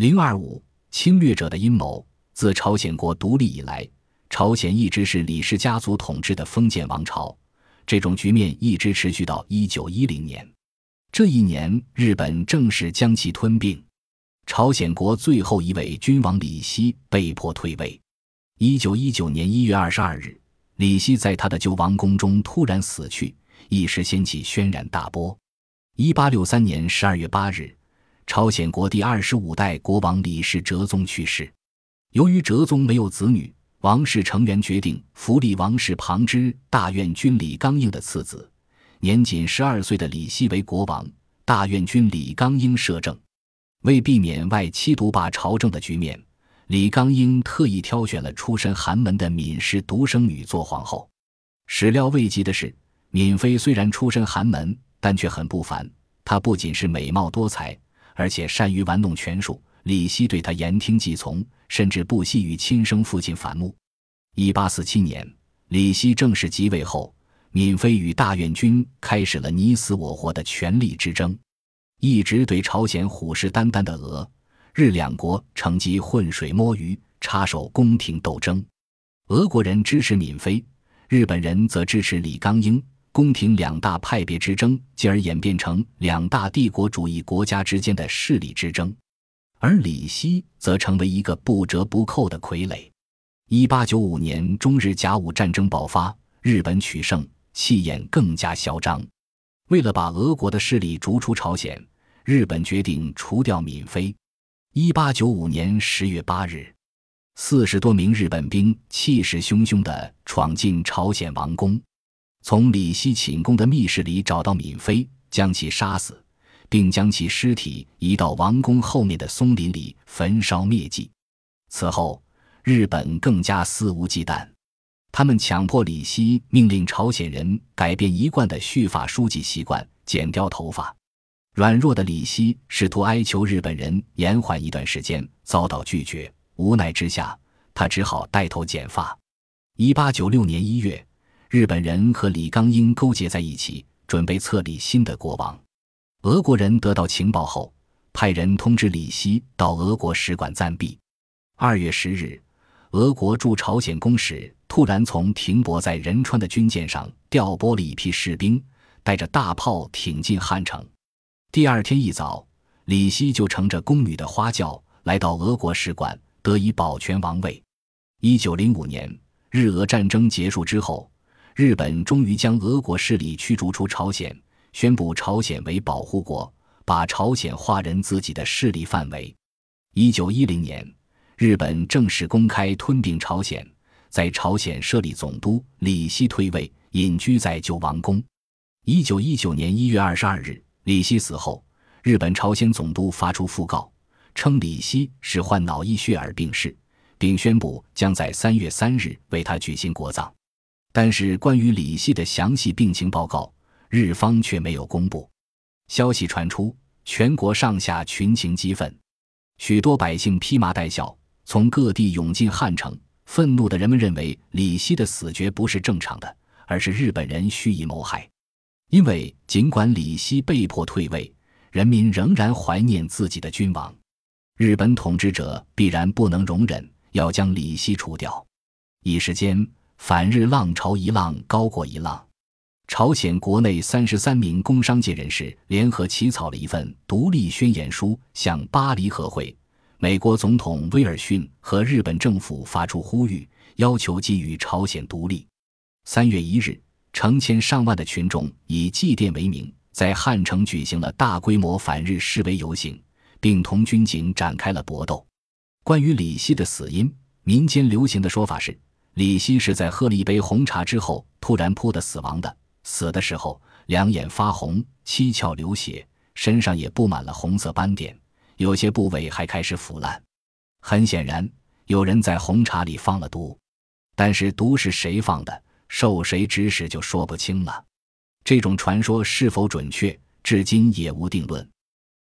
零二五，侵略者的阴谋。自朝鲜国独立以来，朝鲜一直是李氏家族统治的封建王朝，这种局面一直持续到一九一零年。这一年，日本正式将其吞并，朝鲜国最后一位君王李希被迫退位。一九一九年一月二十二日，李希在他的旧王宫中突然死去，一时掀起轩然大波。一八六三年十二月八日，朝鲜国第二十五代国王李氏哲宗去世。由于哲宗没有子女，王室成员决定扶立王室旁支大院君李刚英的次子。年仅十二岁的李希为国王，大院君李刚英摄政。为避免外戚独霸朝政的局面，李刚英特意挑选了出身寒门的闵氏独生女做皇后。始料未及的是，闵妃虽然出身寒门，但却很不凡。她不仅是美貌多才，而且善于玩弄权术。李希对他言听计从，甚至不惜与亲生父亲反目。一八四七年，李希正式即位后。闵妃与大院君开始了你死我活的权力之争，一直对朝鲜虎视眈眈的俄日两国乘机浑水摸鱼，插手宫廷斗争。俄国人支持闵妃，日本人则支持李刚英，宫廷两大派别之争，进而演变成两大帝国主义国家之间的势力之争。而李希则成为一个不折不扣的傀儡。一八九五年，中日甲午战争爆发，日本取胜。气焰更加嚣张。为了把俄国的势力逐出朝鲜，日本决定除掉闵妃。一八九五年十月八日，四十多名日本兵气势汹汹地闯进朝鲜王宫，从李希寝宫的密室里找到闵妃，将其杀死，并将其尸体移到王宫后面的松林里焚烧灭迹。此后，日本更加肆无忌惮。他们强迫李希命令朝鲜人改变一贯的蓄发梳髻习惯，剪掉头发。软弱的李希试图哀求日本人延缓一段时间，遭到拒绝。无奈之下，他只好带头剪发。一八九六年一月，日本人和李刚英勾结在一起，准备册立新的国王。俄国人得到情报后，派人通知李希到俄国使馆暂避。二月十日。俄国驻朝鲜公使突然从停泊在仁川的军舰上调拨了一批士兵，带着大炮挺进汉城。第二天一早，李希就乘着宫女的花轿来到俄国使馆，得以保全王位。一九零五年，日俄战争结束之后，日本终于将俄国势力驱逐出朝鲜，宣布朝鲜为保护国，把朝鲜划人自己的势力范围。一九一零年。日本正式公开吞并朝鲜，在朝鲜设立总督。李希退位，隐居在旧王宫。一九一九年一月二十二日，李希死后，日本朝鲜总督发出讣告，称李希是患脑溢血而病逝，并宣布将在三月三日为他举行国葬。但是，关于李希的详细病情报告，日方却没有公布。消息传出，全国上下群情激愤，许多百姓披麻戴孝。从各地涌进汉城，愤怒的人们认为李希的死绝不是正常的，而是日本人蓄意谋害。因为尽管李希被迫退位，人民仍然怀念自己的君王，日本统治者必然不能容忍，要将李希除掉。一时间，反日浪潮一浪高过一浪。朝鲜国内三十三名工商界人士联合起草了一份独立宣言书，向巴黎和会。美国总统威尔逊和日本政府发出呼吁，要求给予朝鲜独立。三月一日，成千上万的群众以祭奠为名，在汉城举行了大规模反日示威游行，并同军警展开了搏斗。关于李希的死因，民间流行的说法是，李希是在喝了一杯红茶之后突然扑的死亡的。死的时候，两眼发红，七窍流血，身上也布满了红色斑点。有些部位还开始腐烂，很显然有人在红茶里放了毒，但是毒是谁放的，受谁指使就说不清了。这种传说是否准确，至今也无定论。